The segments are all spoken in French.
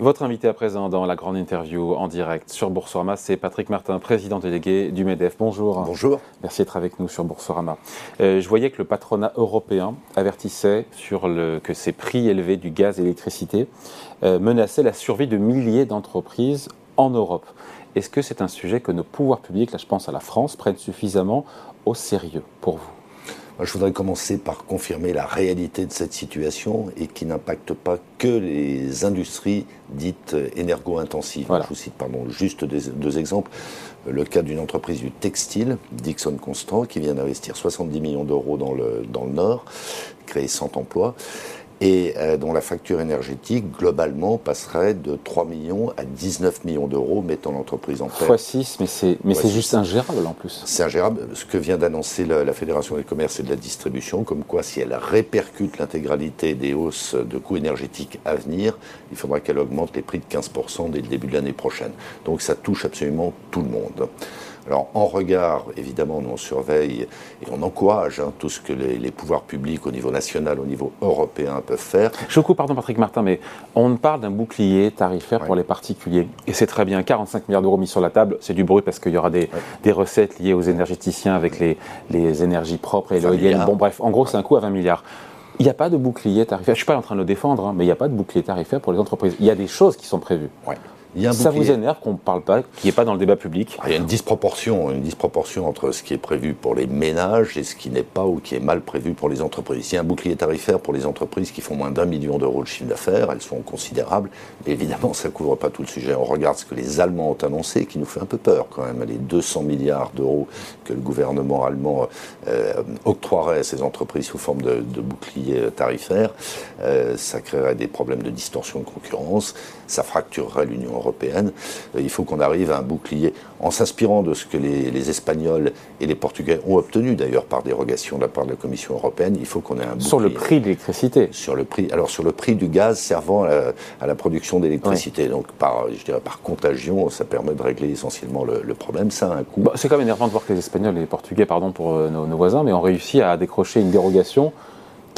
Votre invité à présent dans la grande interview en direct sur Boursorama, c'est Patrick Martin, président délégué du MEDEF. Bonjour. Bonjour. Merci d'être avec nous sur Boursorama. Euh, je voyais que le patronat européen avertissait sur le, que ces prix élevés du gaz et l'électricité euh, menaçaient la survie de milliers d'entreprises en Europe. Est-ce que c'est un sujet que nos pouvoirs publics, là je pense à la France, prennent suffisamment au sérieux pour vous? Je voudrais commencer par confirmer la réalité de cette situation et qui n'impacte pas que les industries dites énergo-intensives. Je vous cite pardon, juste deux, exemples. Le cas d'une entreprise du textile, Dixon Constant, qui vient d'investir 70 millions d'euros dans le, dans le Nord, créer 100 emplois et euh, dont la facture énergétique, globalement, passerait de 3 millions à 19 millions d'euros, mettant l'entreprise en perte. x 6, mais c'est, mais c'est juste ingérable en plus. C'est ingérable. Ce que vient d'annoncer la, la, Fédération des commerces et de la distribution, comme quoi si elle répercute l'intégralité des hausses de coûts énergétiques à venir, il faudra qu'elle augmente les prix de 15% dès le début de l'année prochaine. Donc ça touche absolument tout le monde. Alors, en regard, évidemment, nous on surveille et on encourage hein, tout ce que les, pouvoirs publics au niveau national, au niveau européen peuvent faire. Je vous coupe, pardon Patrick Martin, mais on parle d'un bouclier tarifaire pour les particuliers. Et c'est très bien, 45 milliards d'euros mis sur la table, c'est du bruit parce qu'il y aura des, recettes liées aux énergéticiens avec les, les énergies propres et l'éolienne. Bon bref, en gros c'est un coût à 20 milliards. Il n'y a pas de bouclier tarifaire. Je ne suis pas en train de le défendre, hein, mais il n'y a pas de bouclier tarifaire pour les entreprises. Il y a des choses qui sont prévues ça vous énerve qu'on ne parle pas, qu'il n'y ait pas dans le débat public ah, Il y a une disproportion, une disproportion entre ce qui est prévu pour les ménages et ce qui n'est pas ou qui est mal prévu pour les entreprises. Il y a un bouclier tarifaire pour les entreprises qui font moins d'un million d'euros de chiffre d'affaires, elles sont considérables, mais évidemment ça ne couvre pas tout le sujet. On regarde ce que les Allemands ont annoncé, qui nous fait un peu peur quand même, les 200 milliards d'euros que le gouvernement allemand euh, octroierait à ces entreprises sous forme de, bouclier tarifaire, euh, ça créerait des problèmes de distorsion de concurrence, ça fracturerait l'Union européenne. Euh, il faut qu'on arrive à un bouclier en s'inspirant de ce que les, Espagnols et les Portugais ont obtenu d'ailleurs par dérogation de la part de la Commission européenne. Il faut qu'on ait un bouclier. Sur le prix de l'électricité Sur le prix, alors sur le prix du gaz servant à la, production d'électricité. Donc par, je dirais par contagion, ça permet de régler essentiellement le, problème. Ça a un coût. c'est quand même énervant de voir que les Espagnols et les Portugais, pardon pour euh, nos, nos voisins, mais ont réussi à décrocher une dérogation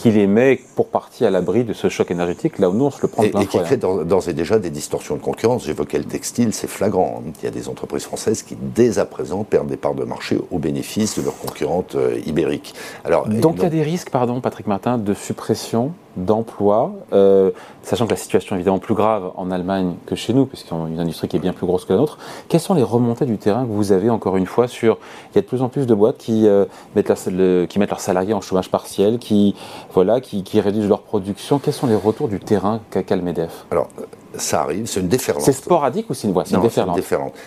qui les met pour partie à l'abri de ce choc énergétique, là où nous on se le prend plein Et, et qui crée d'ores et déjà des distorsions de concurrence. J'évoquais le textile, c'est flagrant. Il y a des entreprises françaises qui, dès à présent, perdent des parts de marché au bénéfice de leurs concurrentes euh, ibériques. Alors, donc il y a des risques, pardon Patrick Martin, de suppression d'emplois, euh, sachant que la situation est évidemment plus grave en Allemagne que chez nous, puisqu'ils ont une industrie qui est bien plus grosse que la nôtre. Quelles sont les remontées du terrain que vous avez, encore une fois, sur... Il y a de plus en plus de boîtes qui, euh, mettent, leurs salariés en chômage partiel, qui, voilà, qui, réduisent leur production. Quels sont les retours du terrain qu'a Alors, ça arrive, c'est une déferlante. C'est sporadique ou c'est une voie C'est une déferlante.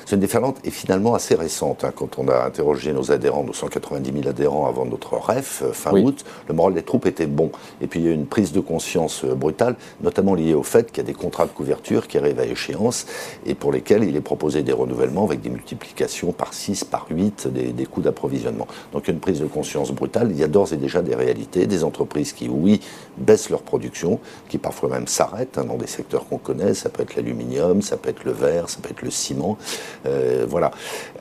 C'est une déferlante. et finalement assez récente. Hein. quand on a interrogé nos adhérents, nos 190 000 adhérents avant notre REF, euh, fin août, le moral des troupes était bon. Et puis il y a eu une prise de conscience euh, brutale, notamment liée au fait qu'il y a des contrats de couverture qui arrivent à échéance et pour lesquels il est proposé des renouvellements avec des multiplications par 6, par 8 des, des coûts d'approvisionnement. Donc une prise de conscience brutale. Il y a d'ores et déjà des réalités, des entreprises qui, oui, baissent leur production, qui parfois même s'arrêtent hein, dans des secteurs qu'on connaît ça peut être l'aluminium, ça peut être le verre, ça peut être le ciment, euh, voilà.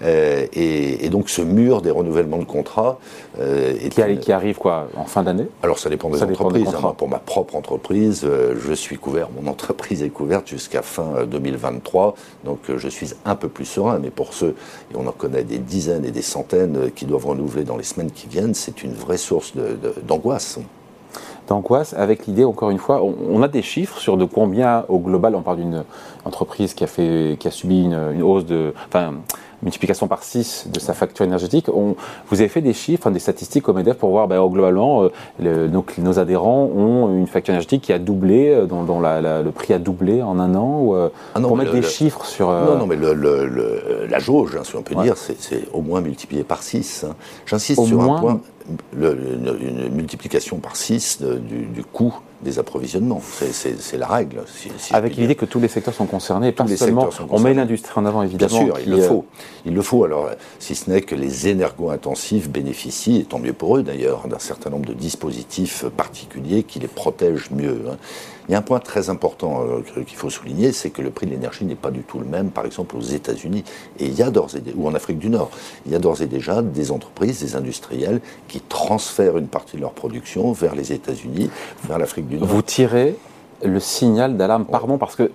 Euh, et, donc ce mur des renouvellements de contrats euh, qui, arrive quoi en fin d'année? Alors ça dépend des entreprises. Hein. pour ma propre entreprise, je suis couvert, mon entreprise est couverte jusqu'à fin 2023, donc je suis un peu plus serein. Mais pour ceux, et on en connaît des dizaines et des centaines qui doivent renouveler dans les semaines qui viennent, c'est une vraie source d'angoisse d'angoisse avec l'idée, encore une fois, on, a des chiffres sur de combien au global, on parle d'une entreprise qui a, fait, qui a subi une, hausse de, multiplication par 6 de sa facture énergétique. On, vous avez fait des chiffres, des statistiques au MEDEF pour voir, ben, globalement, euh, nos, adhérents ont une facture énergétique qui a doublé, euh, dont, le prix a doublé en un an, ou, euh, ah pour mettre des chiffres sur... Non, non, mais la jauge, hein, si on peut dire, c'est au moins multiplié par 6. Hein. J'insiste sur un point une, multiplication par 6 du, coût des approvisionnements. C'est la règle. Avec l'idée que tous les secteurs sont concernés, pas seulement. On met l'industrie en avant, évidemment. Bien sûr, il le faut. Il le faut. Alors, si ce n'est que les énergo-intensifs bénéficient, et tant mieux pour eux d'ailleurs, d'un certain nombre de dispositifs particuliers qui les protègent mieux. Hein. Il y a un point très important euh, qu'il faut souligner, c'est que le prix de l'énergie n'est pas du tout le même, par exemple, aux États-Unis et il y a d'ores et ou en Afrique du Nord. Il y a d'ores et déjà des entreprises, des industriels qui transfèrent une partie de leur production vers les États-Unis, vers l'Afrique du Nord. Vous tirez le signal d'alarme Pardon, parce que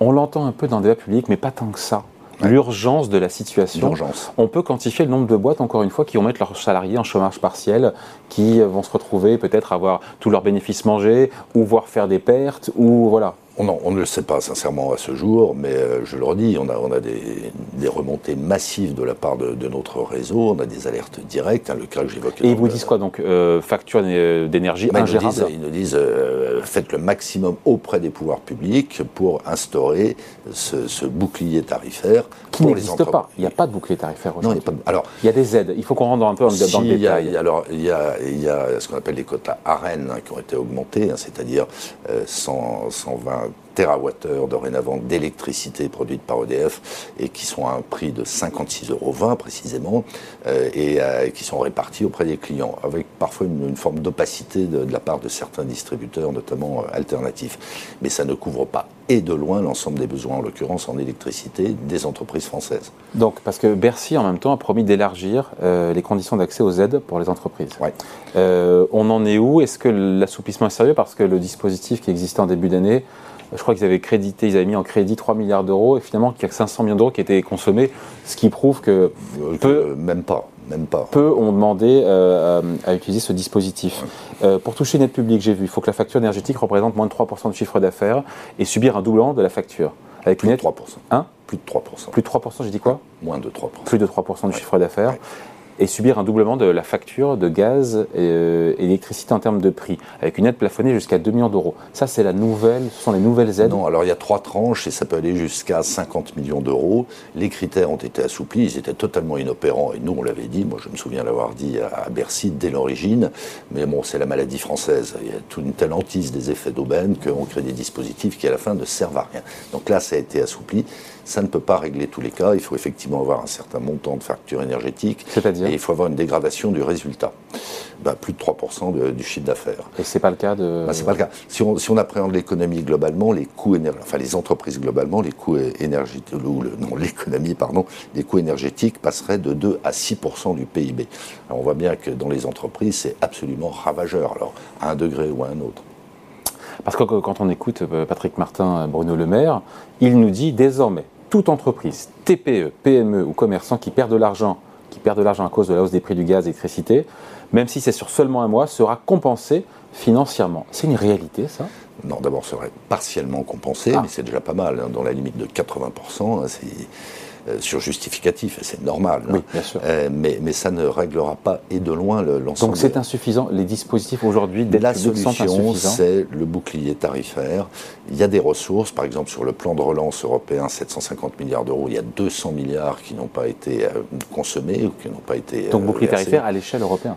on l'entend un peu dans le débat public, mais pas tant que ça. L'urgence de la situation. On peut quantifier le nombre de boîtes, encore une fois, qui vont mettre leurs salariés en chômage partiel, qui vont se retrouver peut-être avoir tous leurs bénéfices mangés, ou voir faire des pertes, ou voilà. On, ne le sait pas sincèrement à ce jour, mais euh, je le redis, on a, on a des, remontées massives de la part de, notre réseau, on a des alertes directes, hein, le cas que j'évoquais. Et ils vous disent quoi donc euh, Facture d'énergie ingérable Ils nous disent, euh, faites le maximum auprès des pouvoirs publics pour instaurer ce, bouclier tarifaire. Qui n'existe pas, il n'y a pas de bouclier tarifaire aujourd'hui. Non, il a Alors, il y a des aides, il faut qu'on rentre un peu dans, le détail. alors, il y, a, il y a ce qu'on appelle les quotas AREN hein, qui ont été augmentés, hein, c'est-à-dire 120 TWh dorénavant d'électricité produite par EDF et qui sont à un prix de 56,20 euros précisément euh, et euh, qui sont répartis auprès des clients avec parfois une, forme d'opacité de, la part de certains distributeurs, notamment euh, alternatifs. Mais ça ne couvre pas et de loin l'ensemble des besoins, en l'occurrence en électricité, des entreprises françaises. Donc, parce que Bercy, en même temps, a promis d'élargir les conditions d'accès aux aides pour les entreprises. Ouais. on en est où? Est-ce que l'assouplissement est sérieux? Parce que le dispositif qui existait en début d'année je crois qu'ils avaient crédité, ils avaient mis en crédit 3 milliards d'euros et finalement qu'il n'y a que 500 millions d'euros qui étaient consommés, ce qui prouve que euh, peu, même pas, même pas. Peu ont demandé euh, à utiliser ce dispositif. Euh, pour toucher une aide publique, j'ai vu, il faut que la facture énergétique représente moins de 3% de chiffre d'affaires et subir un doublement de la facture. Avec Plus une de 3%. Hein Plus de 3%. Plus de 3%, j'ai dit quoi Moins de 3%. Plus de 3% du chiffre d'affaires et subir un doublement de la facture de gaz et euh, électricité en termes de prix, avec une aide plafonnée jusqu'à 2 millions d'euros. Ça, c'est la nouvelle, ce sont les nouvelles aides Non, alors il y a trois tranches et ça peut aller jusqu'à 50 millions d'euros. Les critères ont été assouplis, ils étaient totalement inopérants et nous, on l'avait dit, moi je me souviens l'avoir dit à Bercy dès l'origine, mais bon, c'est la maladie française. Il y a une telle hantise des effets d'aubaine qu'on crée des dispositifs qui à la fin ne servent à rien. Donc là, ça a été assoupli. Ça ne peut pas régler tous les cas. Il faut effectivement avoir un certain montant de facture énergétique. C'est-à-dire Et il faut avoir une dégradation du résultat. Ben, plus de 3% du chiffre d'affaires. Et c'est pas le cas de. Ben, c'est pas le cas. Si on, si on appréhende l'économie globalement, les coûts enfin les entreprises globalement, les coûts énergétiques, ou non, l'économie, pardon, les coûts énergétiques passeraient de 2 à 6% du PIB. Alors on voit bien que dans les entreprises, c'est absolument ravageur. Alors, à un degré ou à un autre. Parce que quand on écoute euh, Patrick Martin, Bruno Le Maire, il nous dit désormais, toute entreprise, TPE, PME ou commerçant qui perd de l'argent, qui perd de l'argent à cause de la hausse des prix du gaz et de l'électricité, même si c'est sur seulement un mois, sera compensé financièrement. C'est une réalité, ça? Non, d'abord, serait partiellement compensé, ah. mais c'est déjà pas mal. Hein, dans la limite de 80%, c'est euh, sur justificatif, c'est normal. Oui, bien sûr. Euh, mais, mais, ça ne réglera pas et de loin l'ensemble. Donc c'est insuffisant. Les dispositifs aujourd'hui d'aide La solution, c'est le bouclier tarifaire. Il y a des ressources, par exemple sur le plan de relance européen, 750 milliards d'euros, il y a 200 milliards qui n'ont pas été euh, consommés ou qui n'ont pas été. Donc bouclier tarifaire à l'échelle européenne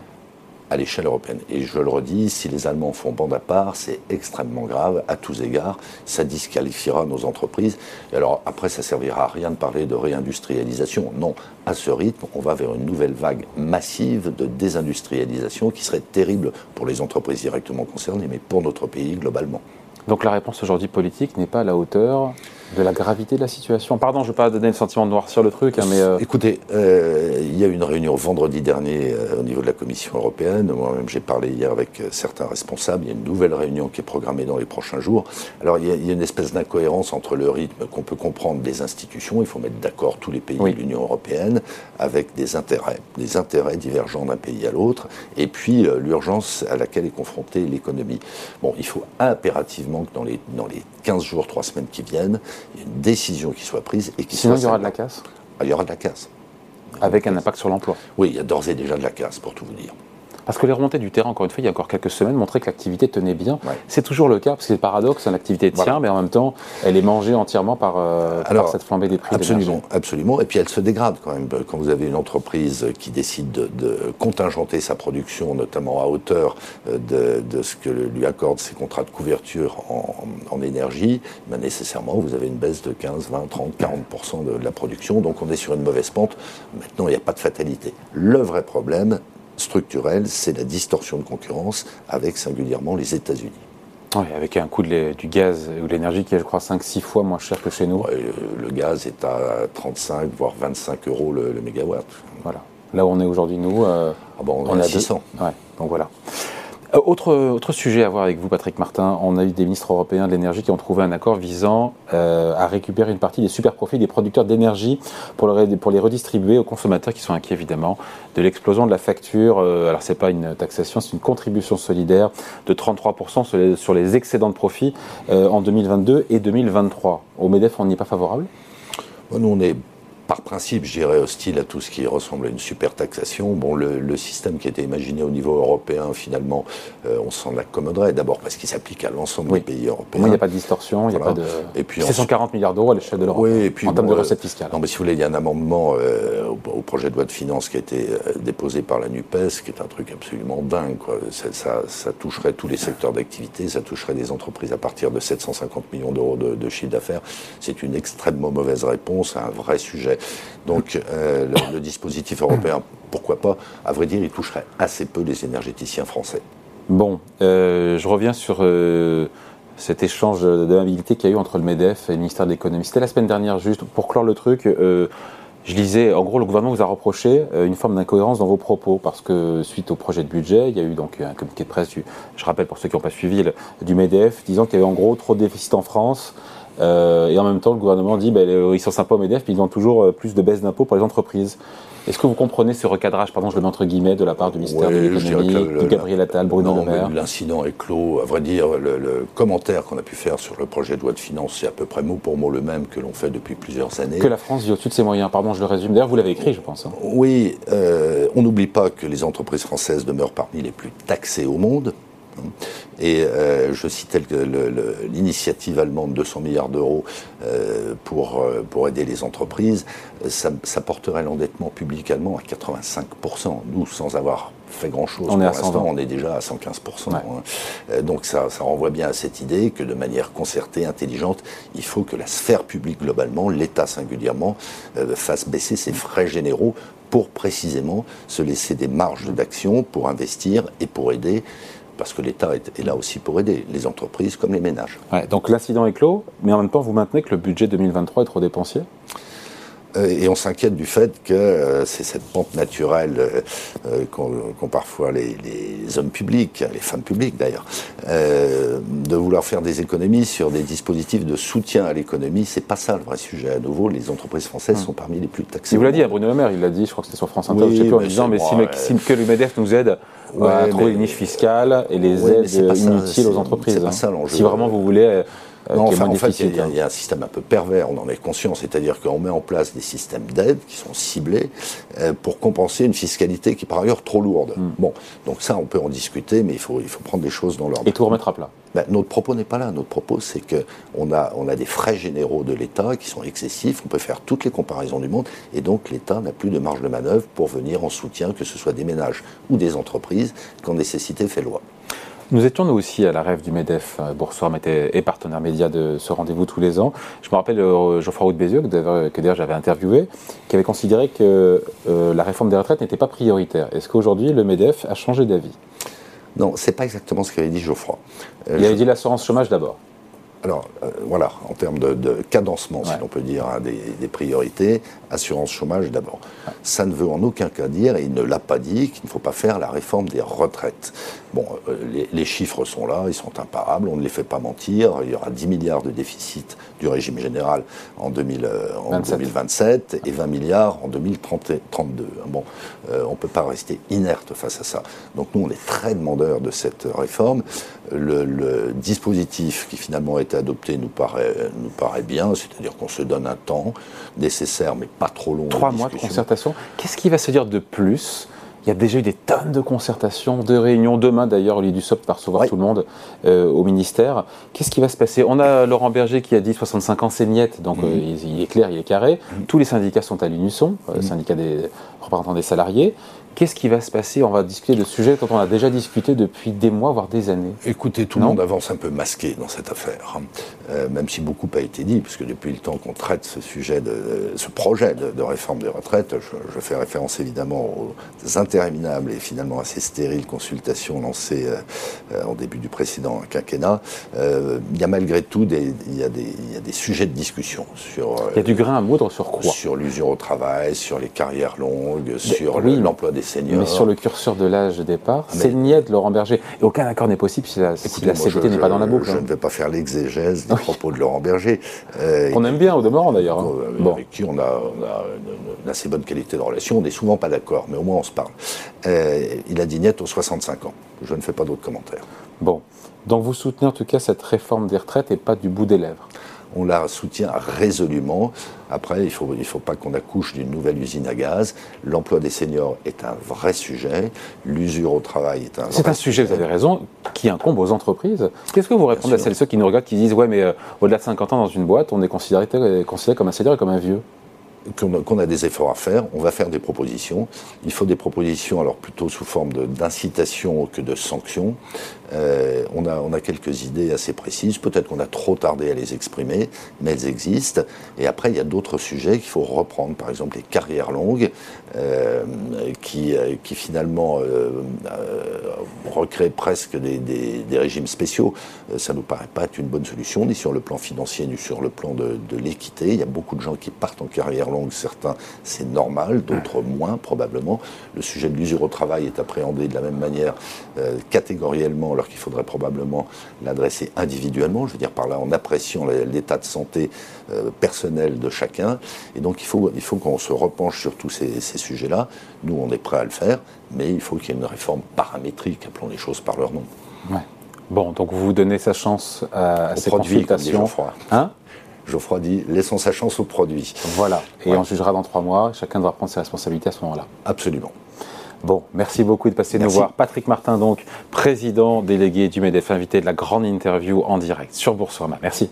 à l'échelle européenne. Et je le redis, si les Allemands font bande à part, c'est extrêmement grave à tous égards. Ça disqualifiera nos entreprises. Et alors après, ça servira à rien de parler de réindustrialisation. Non, à ce rythme, on va vers une nouvelle vague massive de désindustrialisation qui serait terrible pour les entreprises directement concernées, mais pour notre pays globalement. Donc la réponse aujourd'hui politique n'est pas à la hauteur de la gravité de la situation. Pardon, je ne veux pas donner le sentiment de noircir le truc, hein, mais... Euh, Écoutez, euh, il y a eu une réunion vendredi dernier euh, au niveau de la Commission européenne. Moi-même, j'ai parlé hier avec certains responsables. Il y a une nouvelle réunion qui est programmée dans les prochains jours. Alors, il y a, une espèce d'incohérence entre le rythme qu'on peut comprendre des institutions. Il faut mettre d'accord tous les pays de l'Union européenne avec des intérêts, des intérêts divergents d'un pays à l'autre, et puis l'urgence à laquelle est confrontée l'économie. Bon, il faut impérativement que dans les, dans les 15 jours, 3 semaines qui viennent, il y ait une décision qui soit prise et qui Sinon, il y aura de la casse ah, Il y aura de la casse. Avec un impact sur l'emploi Oui, il y a d'ores et déjà de la casse, pour tout vous dire. Parce que les remontées du terrain, encore une fois, il y a encore quelques semaines, montraient que l'activité tenait bien. C'est toujours le cas, parce que c'est le paradoxe, hein, l'activité tient, mais en même temps, elle est mangée entièrement par, euh, cette flambée des prix. Absolument, absolument. Et puis elle se dégrade quand même. Quand vous avez une entreprise qui décide de, contingenter sa production, notamment à hauteur euh, de, ce que lui accordent ses contrats de couverture en, énergie, ben, nécessairement, vous avez une baisse de 15, 20, 30, 40% de la production. Donc on est sur une mauvaise pente. Maintenant, il n'y a pas de fatalité. Le vrai problème, structurelle, c'est la distorsion de concurrence avec singulièrement les États-Unis. Oui, avec un coût du gaz ou de l'énergie qui est, je crois, 5-6 fois moins cher que chez nous. le, gaz est à 35, voire 25 euros le, mégawatt. Voilà. Là où on est aujourd'hui, nous, euh, ah bon, on, est à 600. Ouais, donc voilà. Euh, autre, autre sujet à voir avec vous, Patrick Martin. On a eu des ministres européens de l'énergie qui ont trouvé un accord visant euh, à récupérer une partie des super profits des producteurs d'énergie pour, les redistribuer aux consommateurs qui sont inquiets évidemment de l'explosion de la facture. Euh, alors, ce n'est pas une taxation, c'est une contribution solidaire de 33% sur les, excédents de profit en 2022 et 2023. Au MEDEF, on n'y est pas favorable? Nous, on est par principe, je dirais, hostile à tout ce qui ressemble à une super taxation. Bon, le, système qui a été imaginé au niveau européen, finalement, euh, on s'en accommoderait. D'abord parce qu'il s'applique à l'ensemble des pays européens. il n'y a pas de distorsion, il n'y a pas de. Et puis, c'est 140 milliards d'euros à l'échelle de l'Europe. Oui, et puis, en termes de recettes fiscales. Non, mais si vous voulez, il y a un amendement euh, au, projet de loi de finances qui a été euh, déposé par la NUPES, qui est un truc absolument dingue. Ça, ça, toucherait tous les secteurs d'activité, ça toucherait des entreprises à partir de 750 millions d'euros de, de chiffre d'affaires. C'est une extrêmement mauvaise réponse à un vrai sujet. Donc euh, le, dispositif européen, pourquoi pas À vrai dire, il toucherait assez peu les énergéticiens français. Bon, euh, je reviens sur euh, cet échange d'amabilité qu'il y a eu entre le MEDEF et le ministère de l'économie. C'était la semaine dernière, juste pour clore le truc. je lisais, en gros, le gouvernement vous a reproché une forme d'incohérence dans vos propos, parce que suite au projet de budget, il y a eu donc un communiqué de presse, je rappelle pour ceux qui n'ont pas suivi, du MEDEF, disant qu'il y avait en gros trop de déficit en France, euh, et en même temps, le gouvernement dit ben, ils sont sympas au MEDEF, puis ils ont toujours euh, plus de baisse d'impôts pour les entreprises. Est-ce que vous comprenez ce recadrage, pardon, je le mets entre guillemets, de la part du ministère de l'économie, de Gabriel Attal, Bruno Le Maire L'incident est clos. À vrai dire, le, commentaire qu'on a pu faire sur le projet de loi de finances, c'est à peu près mot pour mot le même que l'on fait depuis plusieurs années. Que la France vit au-dessus de ses moyens. Pardon, je le résume. D'ailleurs, vous l'avez écrit, je pense. Hein. Oui, euh, on n'oublie pas que les entreprises françaises demeurent parmi les plus taxées au monde. Et euh, je citais l'initiative allemande de 200 milliards d'euros euh, pour, euh, pour aider les entreprises. Ça, porterait l'endettement public allemand à 85%. Nous, sans avoir fait grand-chose pour l'instant, on est déjà à 115%. Hein. Donc ça, ça renvoie bien à cette idée que de manière concertée, intelligente, il faut que la sphère publique globalement, l'État singulièrement, fasse baisser ses frais généraux pour précisément se laisser des marges d'action pour investir et pour aider parce que l'État est, là aussi pour aider les entreprises comme les ménages. donc l'incident est clos, mais en même temps, vous maintenez que le budget 2023 est trop dépensier? Et on s'inquiète du fait que euh, c'est cette pente naturelle euh, qu'ont parfois les, hommes publics, les femmes publiques d'ailleurs, de vouloir faire des économies sur des dispositifs de soutien à l'économie. C'est pas ça le vrai sujet. À nouveau, les entreprises françaises hmm. sont parmi les plus taxées. Il vous l'a dit à Bruno Le Maire, il l'a dit, je crois que c'était sur France Inter, je sais plus, en disant, mais, si, que le MEDEF nous aide à trouver les niches fiscales et les aides inutiles aux entreprises. Pas ça, si vraiment vous voulez euh, non, enfin, en fait, il y, a un système un peu pervers, on en est conscient, c'est-à-dire qu'on met en place des systèmes d'aide qui sont ciblés euh, pour compenser une fiscalité qui est par ailleurs trop lourde. Hmm. Bon, donc ça, on peut en discuter, mais il faut, il faut prendre des choses dans l'ordre. Et tout remettre à plat ben, Notre propos n'est pas là. Notre propos, c'est qu'on a, on a des frais généraux de l'État qui sont excessifs, on peut faire toutes les comparaisons du monde, et donc l'État n'a plus de marge de manœuvre pour venir en soutien, que ce soit des ménages ou des entreprises, quand nécessité fait loi. Nous étions nous aussi à la rêve du MEDEF. Euh, Boursorama était et partenaire média de ce rendez-vous tous les ans. Je me rappelle euh, Geoffroy Roux Bézieux, que d'ailleurs j'avais interviewé, qui avait considéré que euh, la réforme des retraites n'était pas prioritaire. Est-ce qu'aujourd'hui le MEDEF a changé d'avis? Non, c'est pas exactement ce qu'avait dit Geoffroy. Il avait dit l'assurance chômage d'abord alors euh, voilà, en termes de, cadencement, si l'on peut dire, hein, des, priorités, assurance chômage d'abord. Ça ne veut en aucun cas dire, et il ne l'a pas dit, qu'il ne faut pas faire la réforme des retraites. Bon, euh, les, chiffres sont là, ils sont imparables, on ne les fait pas mentir. Il y aura 10 milliards de déficit du régime général en, 2027 euh, et 20 milliards en 2032. Bon, on ne peut pas rester inerte face à ça. Donc nous, on est très demandeurs de cette réforme. Le, le dispositif qui finalement est adopté nous paraît, nous paraît bien, c'est-à-dire qu'on se donne un temps nécessaire, mais pas trop long. Trois mois de concertation. Qu'est-ce qui va se dire de plus? Il y a déjà eu des tonnes de concertations, de réunions. Demain, d'ailleurs, au lieu du SOP va recevoir tout le monde euh, au ministère. Qu'est-ce qui va se passer? On a Laurent Berger qui a dit 65 ans, c'est niette, donc mhm. euh, il, est clair, il est carré. Mhm. Tous les syndicats sont à l'unisson, euh, mhm. syndicat des représentants des salariés. Qu'est-ce qui va se passer On va discuter de sujets dont on a déjà discuté depuis des mois, voire des années. Écoutez, tout le monde avance un peu masqué dans cette affaire. euh, même si beaucoup a été dit, puisque depuis le temps qu'on traite ce sujet, de, ce projet de, réforme des retraites, je, fais référence évidemment aux interminables et finalement assez stériles consultations lancées euh, en début du précédent quinquennat, il y a malgré tout des, il y a des, il y a des sujets de discussion sur... il y a du grain à moudre sur quoi Sur l'usure au travail, sur les carrières longues, sur l'emploi des seniors. Mais sur le curseur de l'âge de départ, ah, c'est niette Laurent Berger. Et aucun accord n'est possible si la, si la n'est pas dans la boucle. Je hein. ne vais pas faire l'exégèse des propos de Laurent Berger. Euh, on aime bien au demeurant d'ailleurs. Hein. Euh, avec qui on a, une, assez bonne qualité de relation. On n'est souvent pas d'accord, mais au moins on se parle. Euh, il a dit niette aux 65 ans. Je ne fais pas d'autres commentaires. Bon. Donc vous soutenez en tout cas cette réforme des retraites et pas du bout des lèvres on la soutient résolument. Après, il ne faut, il faut pas qu'on accouche d'une nouvelle usine à gaz. L'emploi des seniors est un vrai sujet. L'usure au travail est un vrai C'est un sujet, vous avez raison, qui incombe aux entreprises. Qu'est-ce que vous répondez à celles ceux qui nous regardent, qui disent Ouais, mais euh, au-delà de 50 ans dans une boîte, on est considéré, considéré comme un senior et comme un vieux? Qu'on a, des efforts à faire, on va faire des propositions. Il faut des propositions, alors plutôt sous forme d'incitation que de sanctions. Euh, on, a, on a quelques idées assez précises. Peut-être qu'on a trop tardé à les exprimer, mais elles existent. Et après, il y a d'autres sujets qu'il faut reprendre. Par exemple, les carrières longues, euh, qui, euh, qui finalement recréent presque des, des, régimes spéciaux. ça ne nous paraît pas être une bonne solution, ni sur le plan financier, ni sur le plan de, de l'équité. Il y a beaucoup de gens qui partent en carrière longue. Certains, c'est normal, d'autres moins, probablement. Le sujet de l'usure au travail est appréhendé de la même manière, catégoriellement alors qu'il faudrait probablement l'adresser individuellement, je veux dire par là en appréciant l'état de santé euh, personnel de chacun. Et donc il faut, il faut qu'on se repenche sur tous ces, sujets-là. Nous, on est prêt à le faire, mais il faut qu'il y ait une réforme paramétrique, appelons les choses par leur nom. Bon, donc vous donnez sa chance à, ces consultations. Geoffroy. Hein? Geoffroy dit laissons sa chance au produit. Voilà, et on jugera dans trois mois. Chacun devra prendre ses responsabilités à ce moment-là. Absolument. Bon, merci beaucoup de passer nous voir. Patrick Martin, donc, président délégué du MEDEF, invité de la grande interview en direct sur Boursorama. Merci.